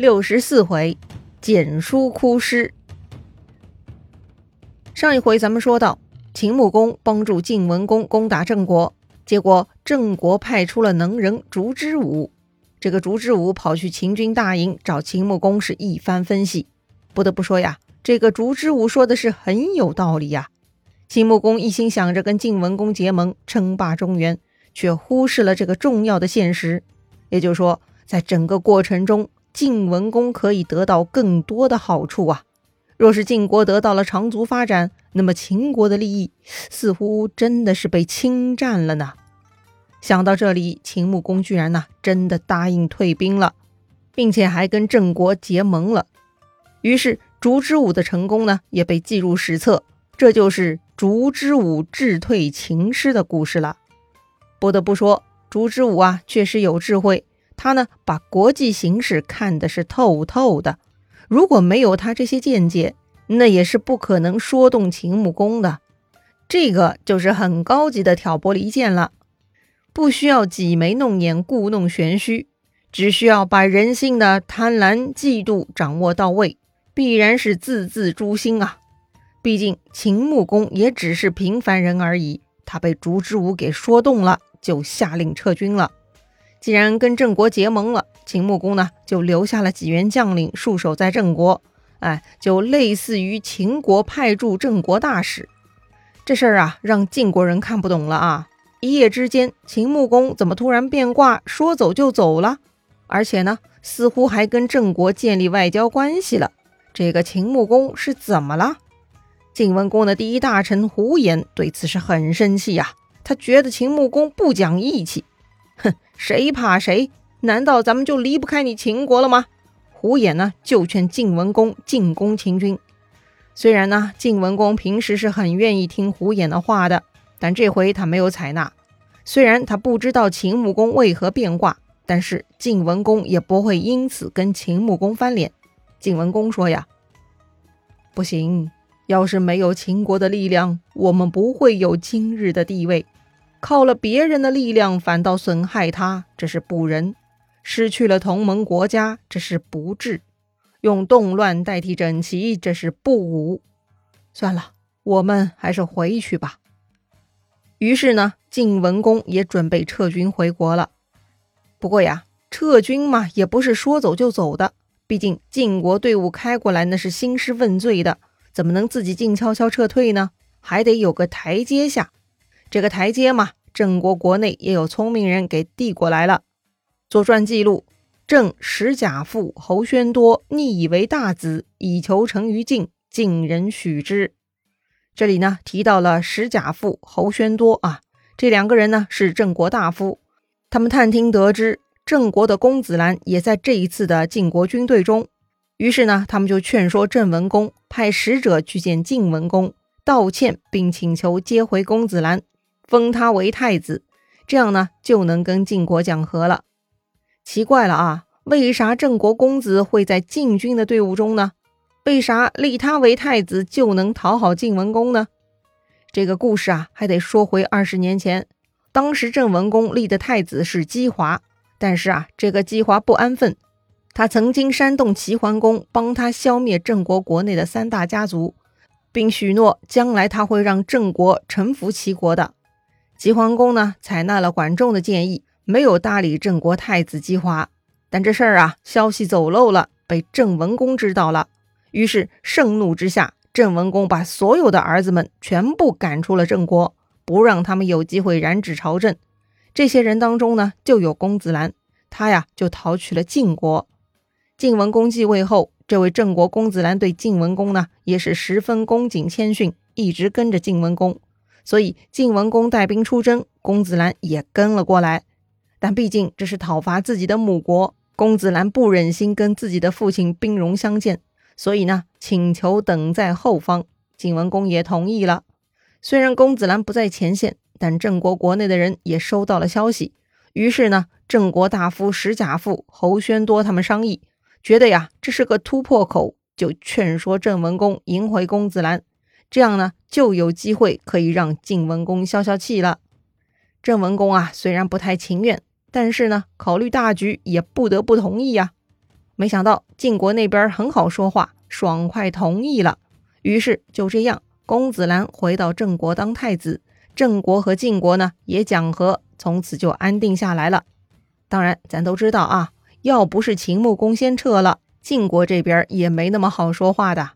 六十四回，简书哭诗。上一回咱们说到，秦穆公帮助晋文公攻打郑国，结果郑国派出了能人烛之武。这个烛之武跑去秦军大营找秦穆公，是一番分析。不得不说呀，这个烛之武说的是很有道理呀。秦穆公一心想着跟晋文公结盟，称霸中原，却忽视了这个重要的现实。也就是说，在整个过程中，晋文公可以得到更多的好处啊！若是晋国得到了长足发展，那么秦国的利益似乎真的是被侵占了呢。想到这里，秦穆公居然呢真的答应退兵了，并且还跟郑国结盟了。于是，烛之武的成功呢也被记入史册，这就是烛之武智退秦师的故事了。不得不说，烛之武啊确实有智慧。他呢，把国际形势看的是透透的。如果没有他这些见解，那也是不可能说动秦穆公的。这个就是很高级的挑拨离间了，不需要挤眉弄眼、故弄玄虚，只需要把人性的贪婪、嫉妒掌握到位，必然是字字诛心啊！毕竟秦穆公也只是平凡人而已，他被烛之武给说动了，就下令撤军了。既然跟郑国结盟了，秦穆公呢就留下了几员将领戍守在郑国，哎，就类似于秦国派驻郑国大使。这事儿啊，让晋国人看不懂了啊！一夜之间，秦穆公怎么突然变卦，说走就走了？而且呢，似乎还跟郑国建立外交关系了。这个秦穆公是怎么了？晋文公的第一大臣胡言对此是很生气呀，他觉得秦穆公不讲义气。哼，谁怕谁？难道咱们就离不开你秦国了吗？胡衍呢，就劝晋文公进攻秦军。虽然呢，晋文公平时是很愿意听胡衍的话的，但这回他没有采纳。虽然他不知道秦穆公为何变卦，但是晋文公也不会因此跟秦穆公翻脸。晋文公说呀：“不行，要是没有秦国的力量，我们不会有今日的地位。”靠了别人的力量，反倒损害他，这是不仁；失去了同盟国家，这是不智；用动乱代替整齐，这是不武。算了，我们还是回去吧。于是呢，晋文公也准备撤军回国了。不过呀，撤军嘛，也不是说走就走的。毕竟晋国队伍开过来，那是兴师问罪的，怎么能自己静悄悄撤退呢？还得有个台阶下。这个台阶嘛，郑国国内也有聪明人给递过来了。《左传》记录，郑使贾父侯宣多逆以为大子，以求成于晋，晋人许之。这里呢提到了使贾父侯宣多啊，这两个人呢是郑国大夫。他们探听得知郑国的公子兰也在这一次的晋国军队中，于是呢他们就劝说郑文公派使者去见晋文公，道歉并请求接回公子兰。封他为太子，这样呢就能跟晋国讲和了。奇怪了啊，为啥郑国公子会在晋军的队伍中呢？为啥立他为太子就能讨好晋文公呢？这个故事啊，还得说回二十年前。当时郑文公立的太子是姬华，但是啊，这个姬华不安分，他曾经煽动齐桓公帮他消灭郑国国内的三大家族，并许诺将来他会让郑国臣服齐国的。齐桓公呢，采纳了管仲的建议，没有搭理郑国太子姬华。但这事儿啊，消息走漏了，被郑文公知道了。于是盛怒之下，郑文公把所有的儿子们全部赶出了郑国，不让他们有机会染指朝政。这些人当中呢，就有公子兰，他呀就逃去了晋国。晋文公继位后，这位郑国公子兰对晋文公呢，也是十分恭谨谦逊，一直跟着晋文公。所以晋文公带兵出征，公子兰也跟了过来。但毕竟这是讨伐自己的母国，公子兰不忍心跟自己的父亲兵戎相见，所以呢，请求等在后方。晋文公也同意了。虽然公子兰不在前线，但郑国国内的人也收到了消息。于是呢，郑国大夫石贾父侯宣多他们商议，觉得呀，这是个突破口，就劝说郑文公迎回公子兰。这样呢，就有机会可以让晋文公消消气了。郑文公啊，虽然不太情愿，但是呢，考虑大局，也不得不同意呀。没想到晋国那边很好说话，爽快同意了。于是就这样，公子兰回到郑国当太子，郑国和晋国呢也讲和，从此就安定下来了。当然，咱都知道啊，要不是秦穆公先撤了，晋国这边也没那么好说话的。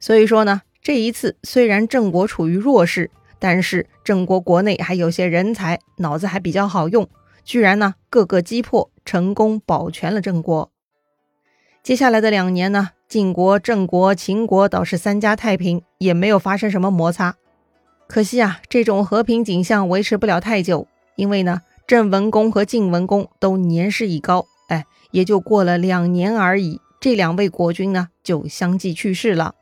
所以说呢，这一次虽然郑国处于弱势，但是郑国国内还有些人才，脑子还比较好用，居然呢各个击破，成功保全了郑国。接下来的两年呢，晋国、郑国、秦国倒是三家太平，也没有发生什么摩擦。可惜啊，这种和平景象维持不了太久，因为呢，郑文公和晋文公都年事已高，哎，也就过了两年而已，这两位国君呢就相继去世了。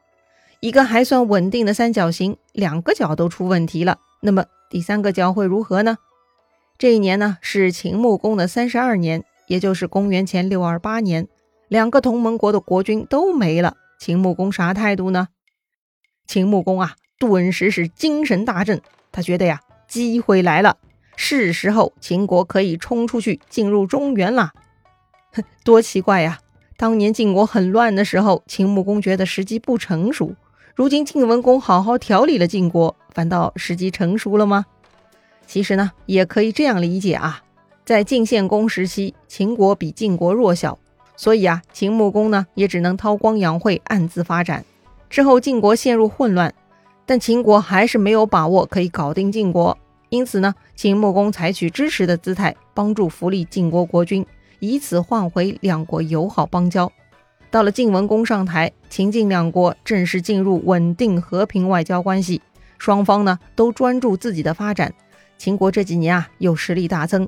一个还算稳定的三角形，两个角都出问题了，那么第三个角会如何呢？这一年呢是秦穆公的三十二年，也就是公元前六二八年。两个同盟国的国君都没了，秦穆公啥态度呢？秦穆公啊，顿时是精神大振，他觉得呀，机会来了，是时候秦国可以冲出去进入中原了。哼，多奇怪呀！当年晋国很乱的时候，秦穆公觉得时机不成熟，如今晋文公好好调理了晋国，反倒时机成熟了吗？其实呢，也可以这样理解啊，在晋献公时期，秦国比晋国弱小。所以啊，秦穆公呢也只能韬光养晦，暗自发展。之后晋国陷入混乱，但秦国还是没有把握可以搞定晋国。因此呢，秦穆公采取支持的姿态，帮助扶立晋国国君，以此换回两国友好邦交。到了晋文公上台，秦晋两国正式进入稳定和平外交关系，双方呢都专注自己的发展。秦国这几年啊又实力大增，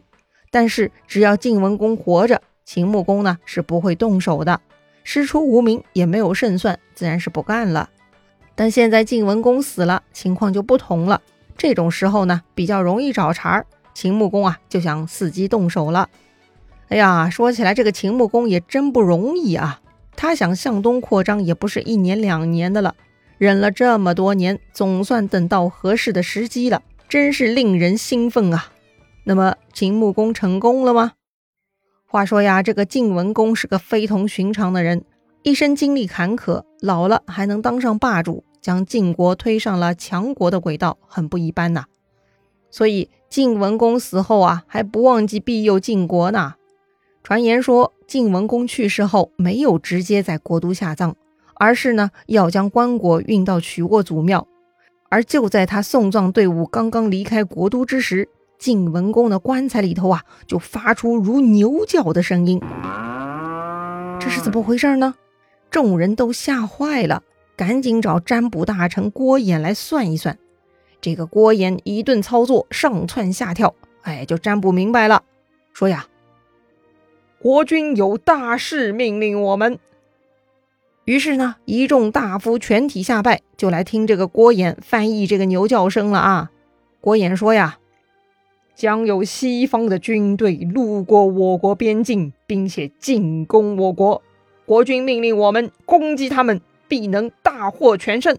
但是只要晋文公活着。秦穆公呢是不会动手的，师出无名也没有胜算，自然是不干了。但现在晋文公死了，情况就不同了。这种时候呢，比较容易找茬儿。秦穆公啊就想伺机动手了。哎呀，说起来这个秦穆公也真不容易啊，他想向东扩张也不是一年两年的了，忍了这么多年，总算等到合适的时机了，真是令人兴奋啊。那么秦穆公成功了吗？话说呀，这个晋文公是个非同寻常的人，一生经历坎坷，老了还能当上霸主，将晋国推上了强国的轨道，很不一般呐。所以晋文公死后啊，还不忘记庇佑晋国呢。传言说，晋文公去世后，没有直接在国都下葬，而是呢，要将棺椁运到曲沃祖庙。而就在他送葬队伍刚刚离开国都之时，晋文公的棺材里头啊，就发出如牛叫的声音。这是怎么回事呢？众人都吓坏了，赶紧找占卜大臣郭衍来算一算。这个郭衍一顿操作，上蹿下跳，哎，就占卜明白了。说呀，国君有大事命令我们。于是呢，一众大夫全体下拜，就来听这个郭衍翻译这个牛叫声了啊。郭衍说呀。将有西方的军队路过我国边境，并且进攻我国。国君命令我们攻击他们，必能大获全胜。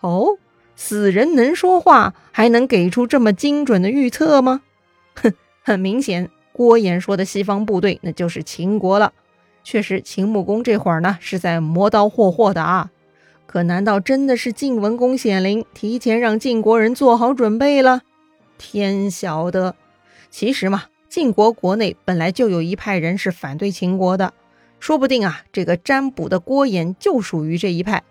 哦，死人能说话，还能给出这么精准的预测吗？哼，很明显，郭衍说的西方部队那就是秦国了。确实，秦穆公这会儿呢是在磨刀霍霍的啊。可难道真的是晋文公显灵，提前让晋国人做好准备了？天晓得，其实嘛，晋国国内本来就有一派人是反对秦国的，说不定啊，这个占卜的郭衍就属于这一派，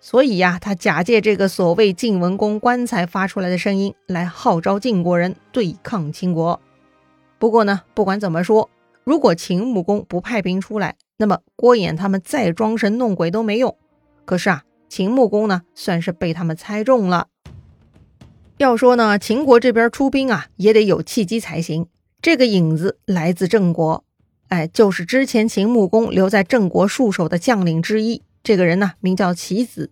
所以呀，他假借这个所谓晋文公棺材发出来的声音来号召晋国人对抗秦国。不过呢，不管怎么说，如果秦穆公不派兵出来，那么郭衍他们再装神弄鬼都没用。可是啊，秦穆公呢，算是被他们猜中了。要说呢，秦国这边出兵啊，也得有契机才行。这个影子来自郑国，哎，就是之前秦穆公留在郑国戍守的将领之一。这个人呢，名叫齐子。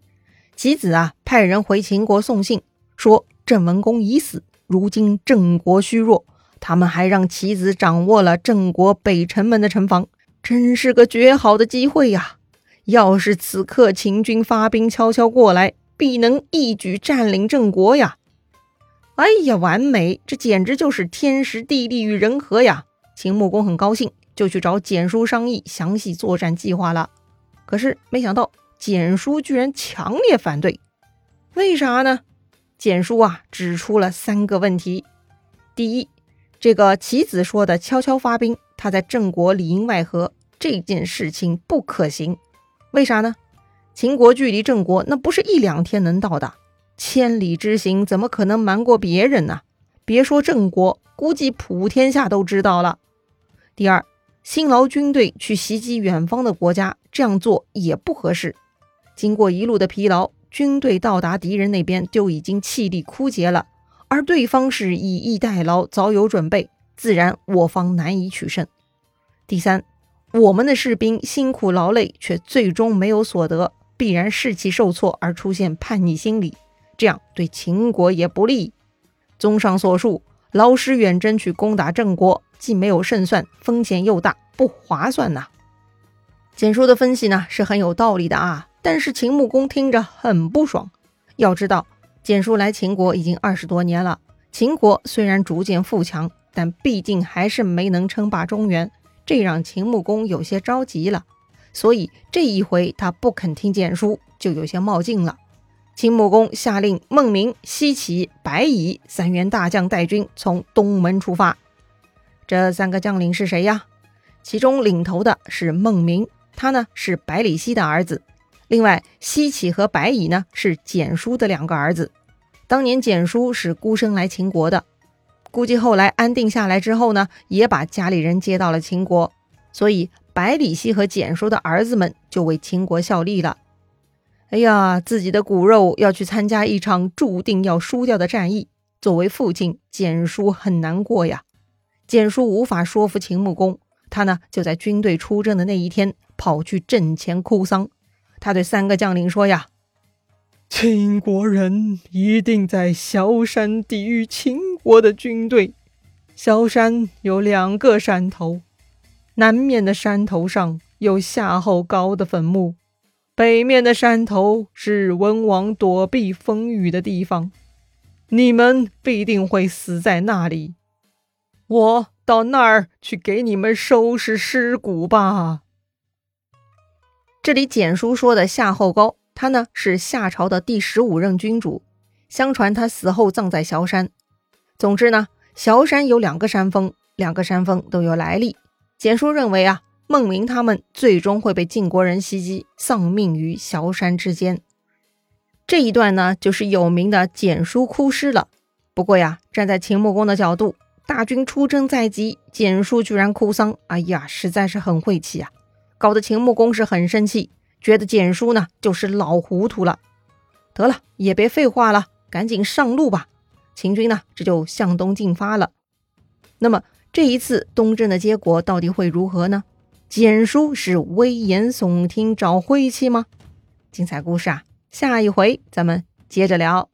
齐子啊，派人回秦国送信，说郑文公已死，如今郑国虚弱，他们还让齐子掌握了郑国北城门的城防，真是个绝好的机会呀！要是此刻秦军发兵悄悄过来，必能一举占领郑国呀！哎呀，完美！这简直就是天时地利与人和呀！秦穆公很高兴，就去找简书商议详细作战计划了。可是没想到简书居然强烈反对，为啥呢？简书啊指出了三个问题：第一，这个棋子说的悄悄发兵，他在郑国里应外合这件事情不可行。为啥呢？秦国距离郑国那不是一两天能到的，千里之行怎么可能瞒过别人呢？别说郑国，估计普天下都知道了。第二，辛劳军队去袭击远方的国家，这样做也不合适。经过一路的疲劳，军队到达敌人那边就已经气力枯竭了。而对方是以逸待劳，早有准备，自然我方难以取胜。第三，我们的士兵辛苦劳累，却最终没有所得，必然士气受挫而出现叛逆心理，这样对秦国也不利。综上所述，劳师远征去攻打郑国，既没有胜算，风险又大，不划算呐。简书的分析呢是很有道理的啊，但是秦穆公听着很不爽。要知道。简书来秦国已经二十多年了，秦国虽然逐渐富强，但毕竟还是没能称霸中原，这让秦穆公有些着急了。所以这一回他不肯听简书，就有些冒进了。秦穆公下令孟明、西岐、白乙三员大将带军从东门出发。这三个将领是谁呀？其中领头的是孟明，他呢是百里奚的儿子。另外，西乞和白乙呢是简叔的两个儿子。当年简叔是孤身来秦国的，估计后来安定下来之后呢，也把家里人接到了秦国。所以，百里奚和简叔的儿子们就为秦国效力了。哎呀，自己的骨肉要去参加一场注定要输掉的战役，作为父亲，简叔很难过呀。简叔无法说服秦穆公，他呢就在军队出征的那一天跑去阵前哭丧。他对三个将领说：“呀，秦国人一定在萧山抵御秦国的军队。萧山有两个山头，南面的山头上有夏侯高的坟墓，北面的山头是文王躲避风雨的地方。你们必定会死在那里。我到那儿去给你们收拾尸骨吧。”这里简书说的夏侯高，他呢是夏朝的第十五任君主，相传他死后葬在萧山。总之呢，萧山有两个山峰，两个山峰都有来历。简书认为啊，孟明他们最终会被晋国人袭击，丧命于萧山之间。这一段呢，就是有名的简书哭诗了。不过呀，站在秦穆公的角度，大军出征在即，简书居然哭丧，哎呀，实在是很晦气啊。搞得秦穆公是很生气，觉得简书呢就是老糊涂了。得了，也别废话了，赶紧上路吧。秦军呢这就向东进发了。那么这一次东征的结果到底会如何呢？简书是危言耸听找晦气吗？精彩故事啊，下一回咱们接着聊。